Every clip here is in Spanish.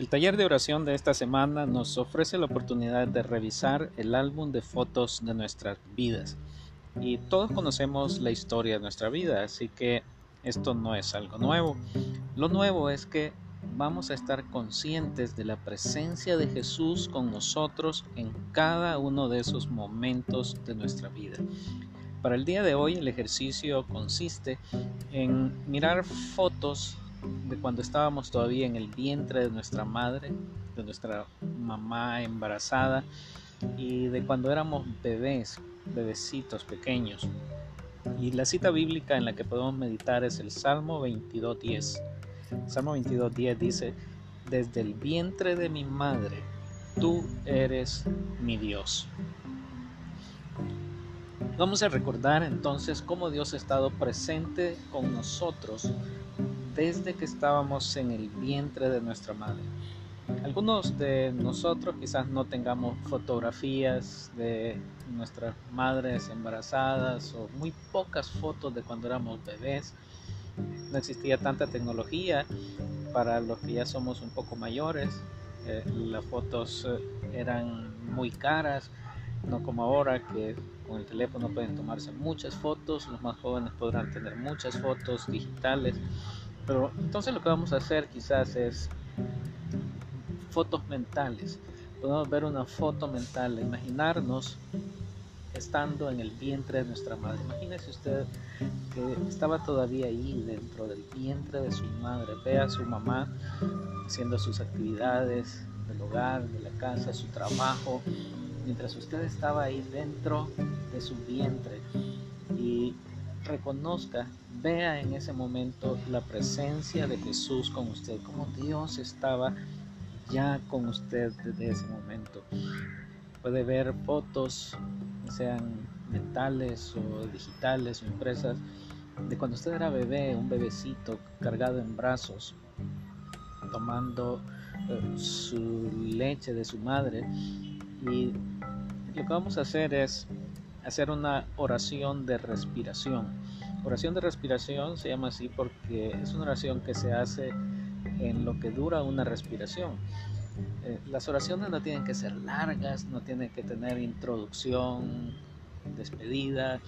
El taller de oración de esta semana nos ofrece la oportunidad de revisar el álbum de fotos de nuestras vidas. Y todos conocemos la historia de nuestra vida, así que esto no es algo nuevo. Lo nuevo es que vamos a estar conscientes de la presencia de Jesús con nosotros en cada uno de esos momentos de nuestra vida. Para el día de hoy el ejercicio consiste en mirar fotos de cuando estábamos todavía en el vientre de nuestra madre, de nuestra mamá embarazada y de cuando éramos bebés, bebecitos pequeños. Y la cita bíblica en la que podemos meditar es el Salmo 22.10. Salmo 22.10 dice, desde el vientre de mi madre, tú eres mi Dios. Vamos a recordar entonces cómo Dios ha estado presente con nosotros desde que estábamos en el vientre de nuestra madre. Algunos de nosotros quizás no tengamos fotografías de nuestras madres embarazadas o muy pocas fotos de cuando éramos bebés. No existía tanta tecnología para los que ya somos un poco mayores. Eh, las fotos eh, eran muy caras, no como ahora que con el teléfono pueden tomarse muchas fotos, los más jóvenes podrán tener muchas fotos digitales. Pero entonces lo que vamos a hacer quizás es fotos mentales. Podemos ver una foto mental, imaginarnos estando en el vientre de nuestra madre. Imagínese usted que estaba todavía ahí dentro del vientre de su madre. Ve a su mamá haciendo sus actividades del hogar, de la casa, su trabajo, mientras usted estaba ahí dentro de su vientre y reconozca, vea en ese momento la presencia de Jesús con usted, como Dios estaba ya con usted desde ese momento. Puede ver fotos, sean mentales o digitales o impresas, de cuando usted era bebé, un bebecito cargado en brazos, tomando eh, su leche de su madre. Y lo que vamos a hacer es hacer una oración de respiración. Oración de respiración se llama así porque es una oración que se hace en lo que dura una respiración. Eh, las oraciones no tienen que ser largas, no tienen que tener introducción, despedida.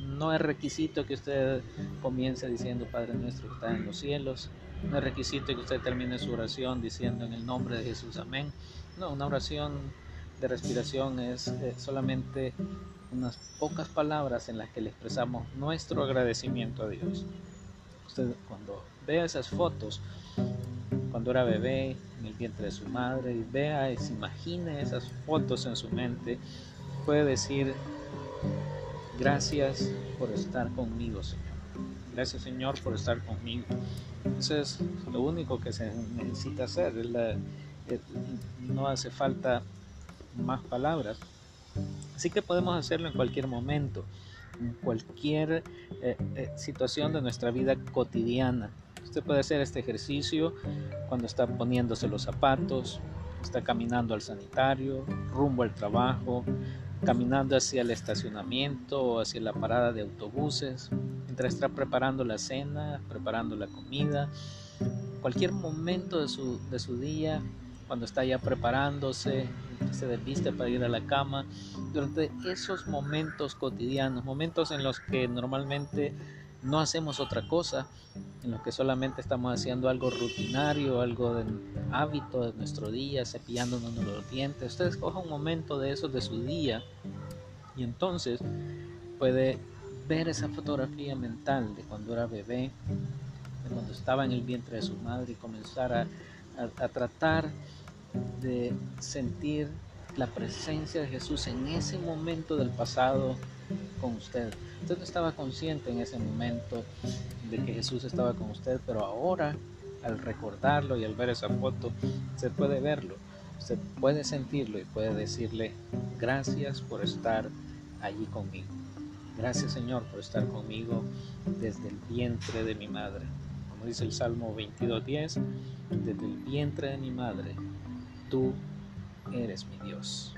No es requisito que usted comience diciendo Padre nuestro que está en los cielos. No es requisito que usted termine su oración diciendo en el nombre de Jesús, amén. No, una oración de respiración es eh, solamente unas pocas palabras en las que le expresamos nuestro agradecimiento a Dios. Usted cuando vea esas fotos, cuando era bebé en el vientre de su madre, y vea y se imagine esas fotos en su mente, puede decir, gracias por estar conmigo, Señor. Gracias, Señor, por estar conmigo. Eso es lo único que se necesita hacer. no hace falta más palabras. Así que podemos hacerlo en cualquier momento, en cualquier eh, eh, situación de nuestra vida cotidiana. Usted puede hacer este ejercicio cuando está poniéndose los zapatos, está caminando al sanitario, rumbo al trabajo, caminando hacia el estacionamiento o hacia la parada de autobuses, mientras está preparando la cena, preparando la comida, cualquier momento de su, de su día, cuando está ya preparándose, se desviste para ir a la cama, durante esos momentos cotidianos, momentos en los que normalmente no hacemos otra cosa, en los que solamente estamos haciendo algo rutinario, algo de hábito de nuestro día, cepillándonos los dientes. Usted escoja un momento de esos de su día y entonces puede ver esa fotografía mental de cuando era bebé, de cuando estaba en el vientre de su madre y comenzar a, a tratar de sentir la presencia de Jesús en ese momento del pasado con usted. Usted no estaba consciente en ese momento de que Jesús estaba con usted, pero ahora al recordarlo y al ver esa foto, usted puede verlo, usted puede sentirlo y puede decirle gracias por estar allí conmigo. Gracias Señor por estar conmigo desde el vientre de mi madre. Como dice el Salmo 22.10, desde el vientre de mi madre tú eres mi Dios.